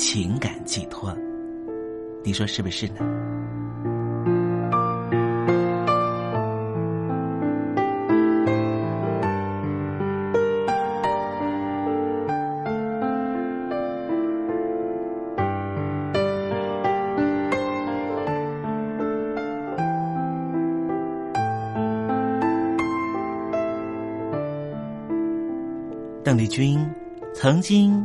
情感寄托，你说是不是呢？邓丽君。曾经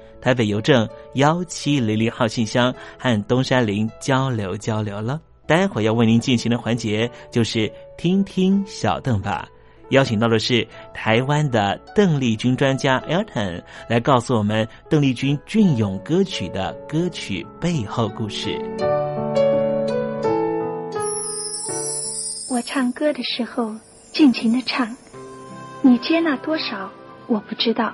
台北邮政幺七零零号信箱，和东山林交流交流了。待会要为您进行的环节就是听听小邓吧，邀请到的是台湾的邓丽君专家 Elton 来告诉我们邓丽君隽永歌曲的歌曲背后故事。我唱歌的时候尽情的唱，你接纳多少我不知道。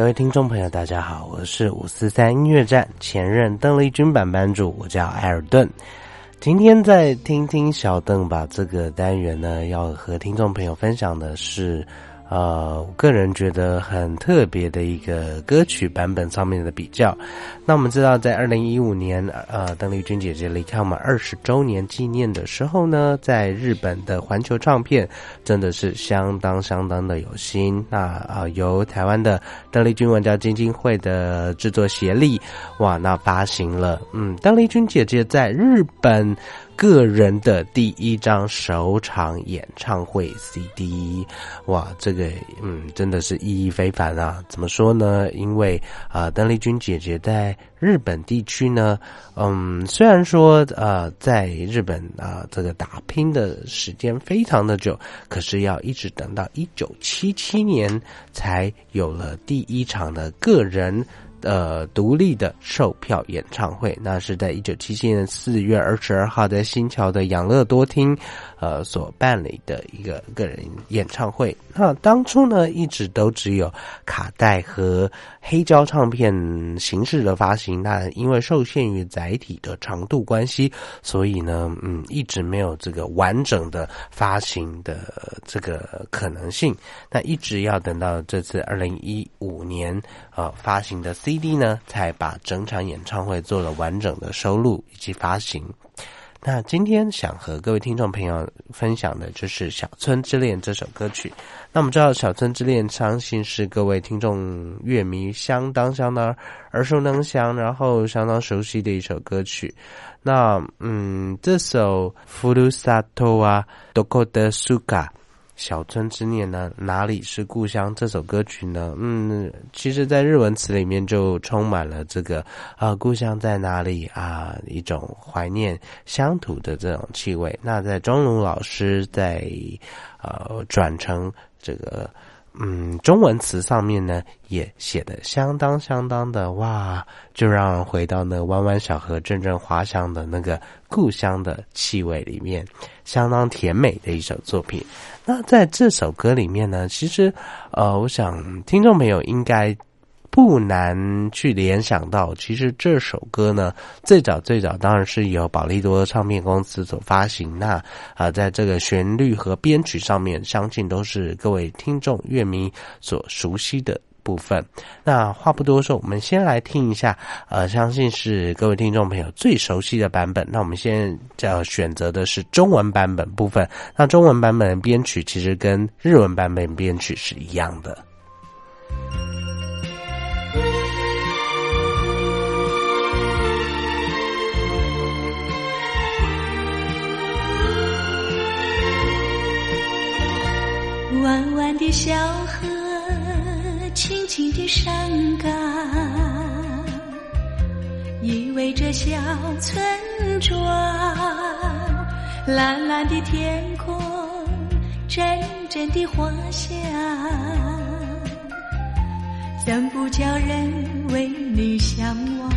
各位听众朋友，大家好，我是五四三音乐站前任邓丽君版班主，我叫艾尔顿。今天在听听小邓吧这个单元呢，要和听众朋友分享的是，呃，我个人觉得很特别的一个歌曲版本上面的比较。那我们知道，在二零一五年，呃，邓丽君姐姐离开我们二十周年纪念的时候呢，在日本的环球唱片真的是相当相当的有心。那啊，由台湾的邓丽君文教基金会的制作协力，哇，那发行了，嗯，邓丽君姐姐在日本。个人的第一张首场演唱会 CD，哇，这个嗯，真的是意义非凡啊！怎么说呢？因为啊，邓丽君姐姐在日本地区呢，嗯，虽然说呃，在日本啊，这个打拼的时间非常的久，可是要一直等到一九七七年才有了第一场的个人。呃，独立的售票演唱会，那是在一九七七年四月二十二号在新桥的养乐多厅，呃，所办理的一个个人演唱会。那当初呢，一直都只有卡带和黑胶唱片形式的发行。那因为受限于载体的长度关系，所以呢，嗯，一直没有这个完整的发行的这个可能性。那一直要等到这次二零一五年呃发行的 C CD 呢，才把整场演唱会做了完整的收录以及发行。那今天想和各位听众朋友分享的就是《小村之恋》这首歌曲。那我们知道，《小村之恋》相信是各位听众乐迷相当相当耳熟能详，然后相当熟悉的一首歌曲。那嗯，这首《弗鲁萨托啊多克德苏卡》。小村之念呢？哪里是故乡？这首歌曲呢？嗯，其实，在日文词里面就充满了这个啊，故乡在哪里啊？一种怀念乡土的这种气味。那在钟龙老师在呃转成这个。嗯，中文词上面呢也写的相当相当的哇，就让回到那弯弯小河阵阵花香的那个故乡的气味里面，相当甜美的一首作品。那在这首歌里面呢，其实呃，我想听众朋友应该。不难去联想到，其实这首歌呢，最早最早当然是由宝利多唱片公司所发行。那啊，在这个旋律和编曲上面，相信都是各位听众乐迷所熟悉的部分。那话不多说，我们先来听一下，呃，相信是各位听众朋友最熟悉的版本。那我们现在要选择的是中文版本部分。那中文版本编曲其实跟日文版本编曲是一样的。弯弯的小河，轻轻的山岗，依偎着小村庄。蓝蓝的天空，阵阵的花香，怎不叫人为你向往？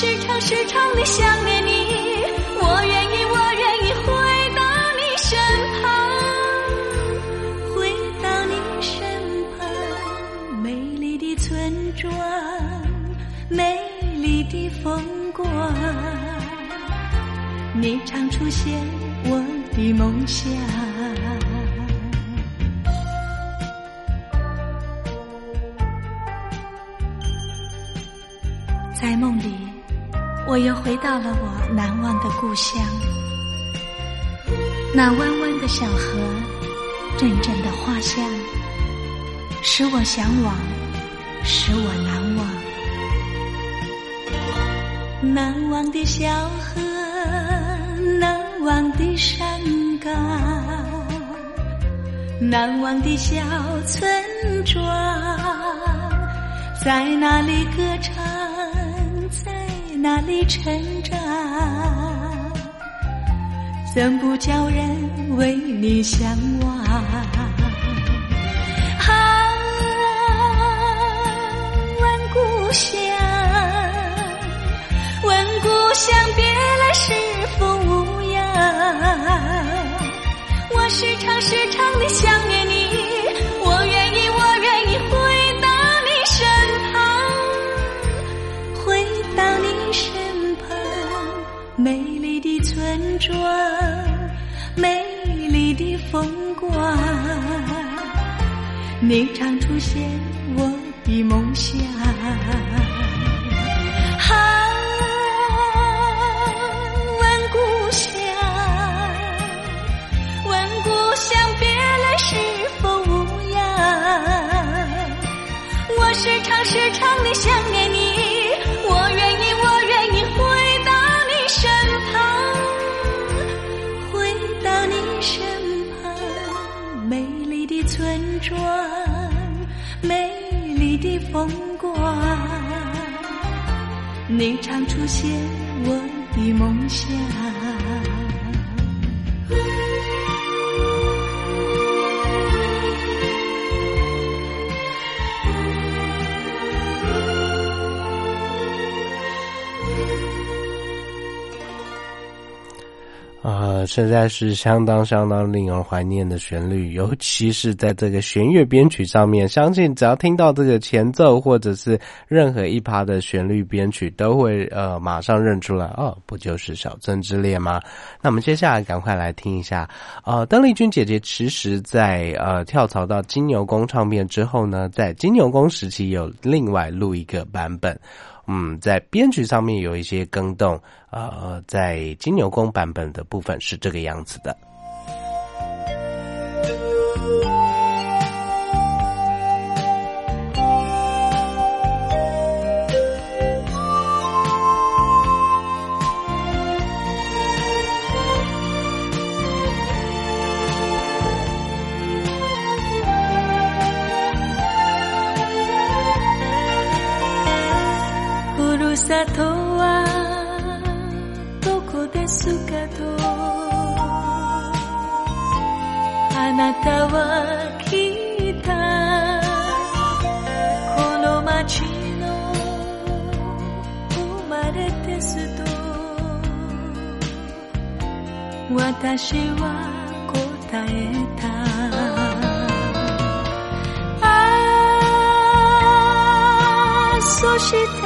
时常时常的想念你，我愿意，我愿意回到你身旁，回到你身旁。美丽的村庄，美丽的风光，你常出现我的梦乡。我又回到了我难忘的故乡。那弯弯的小河，阵阵的花香，使我向往，使我难忘。难忘的小河，难忘的山岗，难忘的小村庄，在那里歌唱。哪里成长？怎不叫人为你向往？啊，问故乡，问故乡，别来是否无恙？我时常时常的想念村庄，美丽的风光，你常出现我的梦乡。啊，问故乡，问故乡别来是否无恙？我时常时常的想念你，你常出现我的梦乡。啊，实在是相当相当令人怀念的旋律，尤其是在这个弦乐编曲上面，相信只要听到这个前奏或者是任何一趴的旋律编曲，都会呃马上认出来哦，不就是《小镇之恋》吗？那我们接下来赶快来听一下，呃，邓丽君姐姐其实在呃跳槽到金牛宫唱片之后呢，在金牛宫时期有另外录一个版本。嗯，在编曲上面有一些更动，呃，在金牛宫版本的部分是这个样子的。なたは聞いた。この街の生まれですと私は答えた。ああそして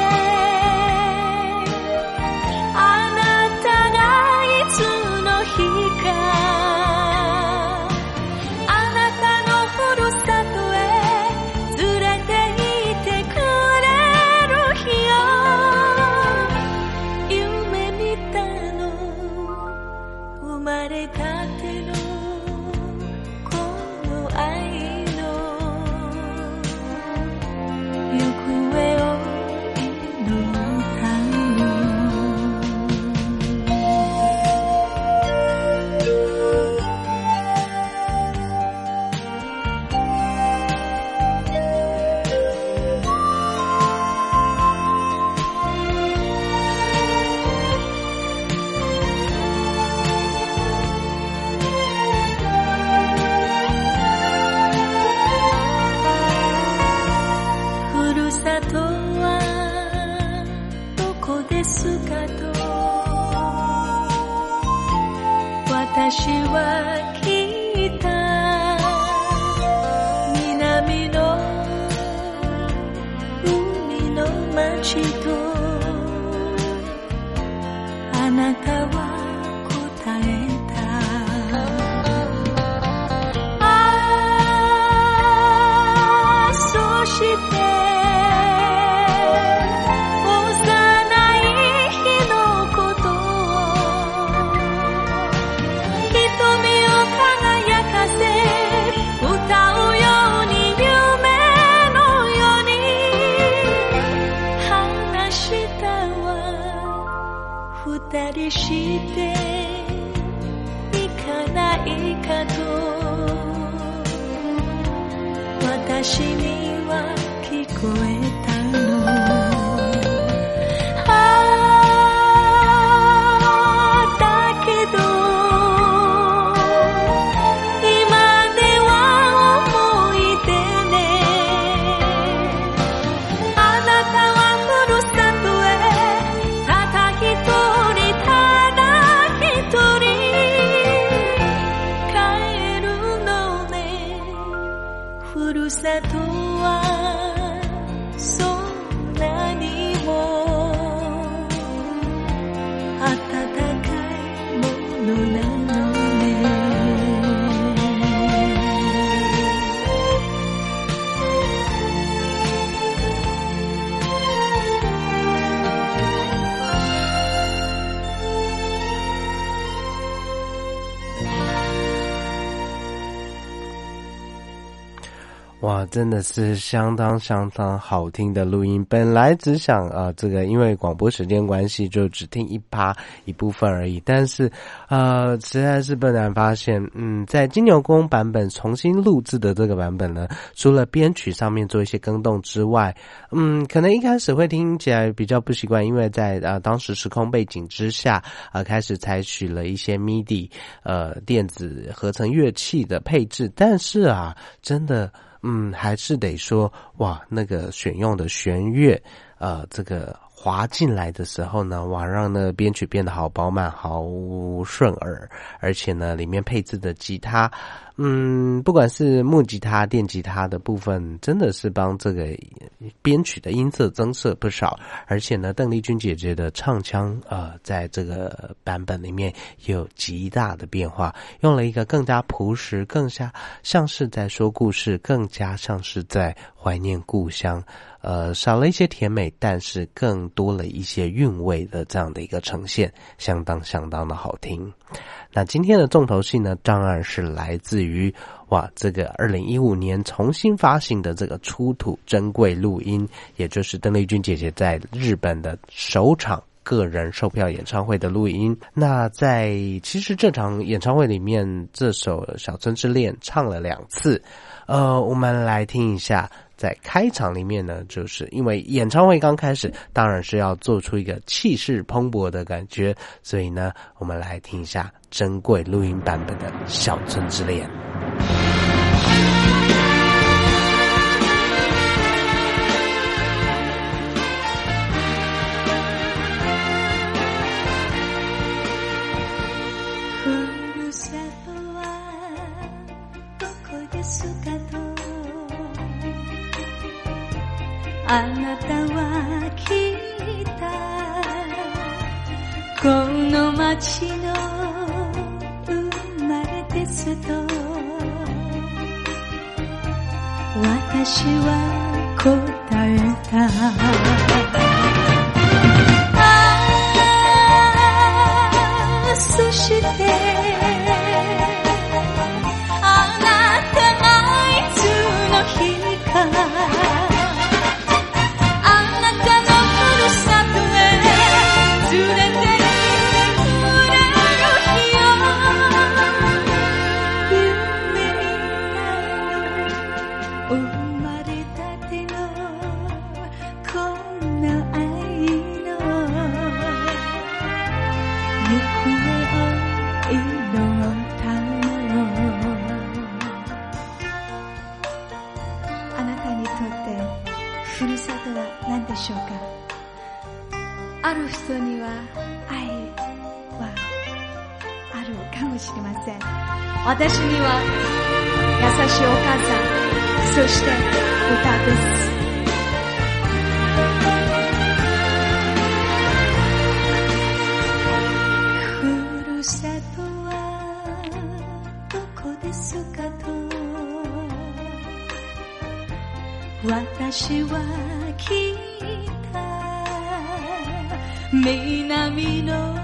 真的是相当相当好听的录音。本来只想啊，这个因为广播时间关系，就只听一趴一部分而已。但是，呃，实在是不难发现，嗯，在金牛宫版本重新录制的这个版本呢，除了编曲上面做一些更动之外，嗯，可能一开始会听起来比较不习惯，因为在啊当时时空背景之下，啊开始采取了一些 MIDI 呃电子合成乐器的配置，但是啊，真的。嗯，还是得说哇，那个选用的弦乐，呃，这个滑进来的时候呢，哇，让那个编曲变得好饱满、好顺耳，而且呢，里面配置的吉他。嗯，不管是木吉他、电吉他的部分，真的是帮这个编曲的音色增色不少。而且呢，邓丽君姐姐的唱腔，呃，在这个版本里面有极大的变化，用了一个更加朴实、更加像是在说故事，更加像是在怀念故乡。呃，少了一些甜美，但是更多了一些韵味的这样的一个呈现，相当相当的好听。那今天的重头戏呢，当然是来自于哇，这个二零一五年重新发行的这个出土珍贵录音，也就是邓丽君姐姐在日本的首场个人售票演唱会的录音。那在其实这场演唱会里面，这首《小村之恋》唱了两次，呃，我们来听一下。在开场里面呢，就是因为演唱会刚开始，当然是要做出一个气势蓬勃的感觉，所以呢，我们来听一下珍贵录音版本的《小村之恋》。あなたは来た。この街の生まれですと私は答えた。私には優しいお母さん、そして歌です。ふるさとはどこですかと私は聞いた南の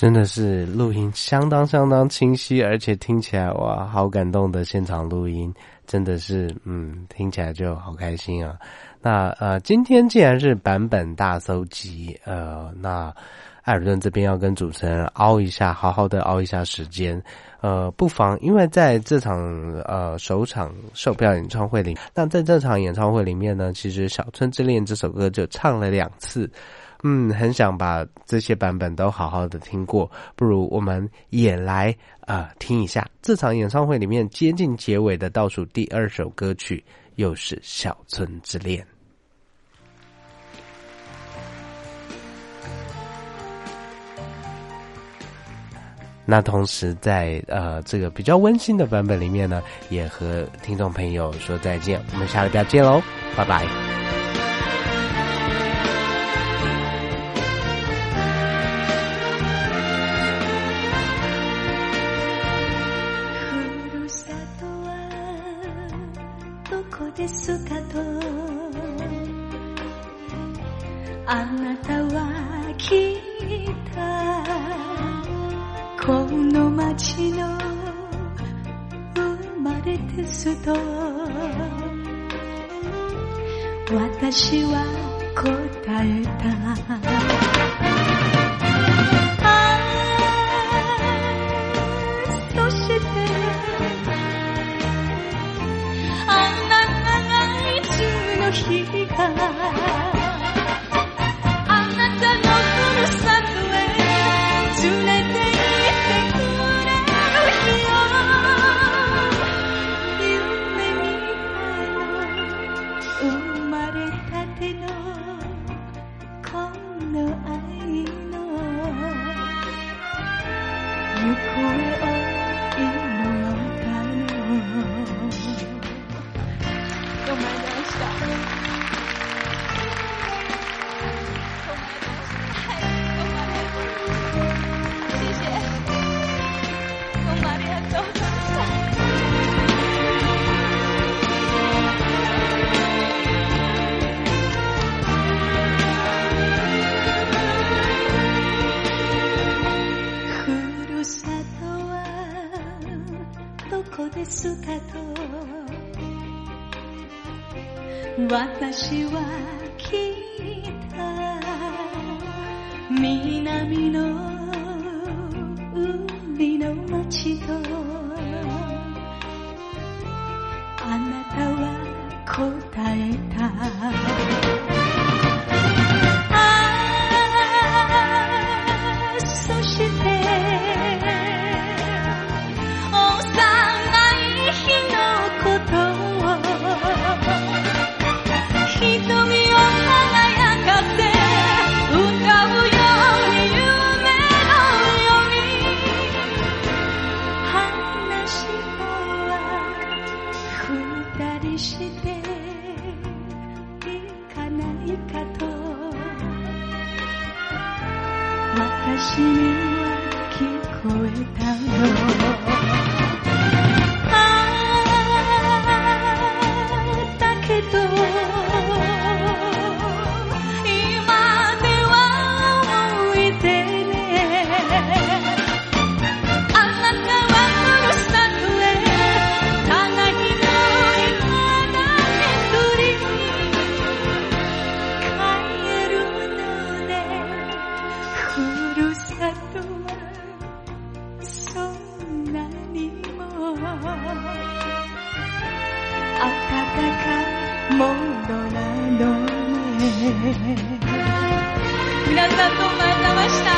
真的是录音相当相当清晰而且听起来哇好感动的现场录音。真的是嗯听起来就好开心啊。那呃今天既然是版本大搜集呃那艾尔顿这边要跟主持人凹一下好好的凹一下时间呃不妨因为在这场呃首场售票演唱会里那在这场演唱会里面呢其实小村之恋这首歌就唱了两次。嗯很想把这些版本都好好的听过不如我们也来啊听一下。这场演唱会里面接近结尾的倒数第二首歌曲又是小村之恋。那同时在呃这个比较温馨的版本里面呢也和听众朋友说再见我们下个礼拜见喽拜拜。で私は答えた。私は皆さんどうもありがとうございました。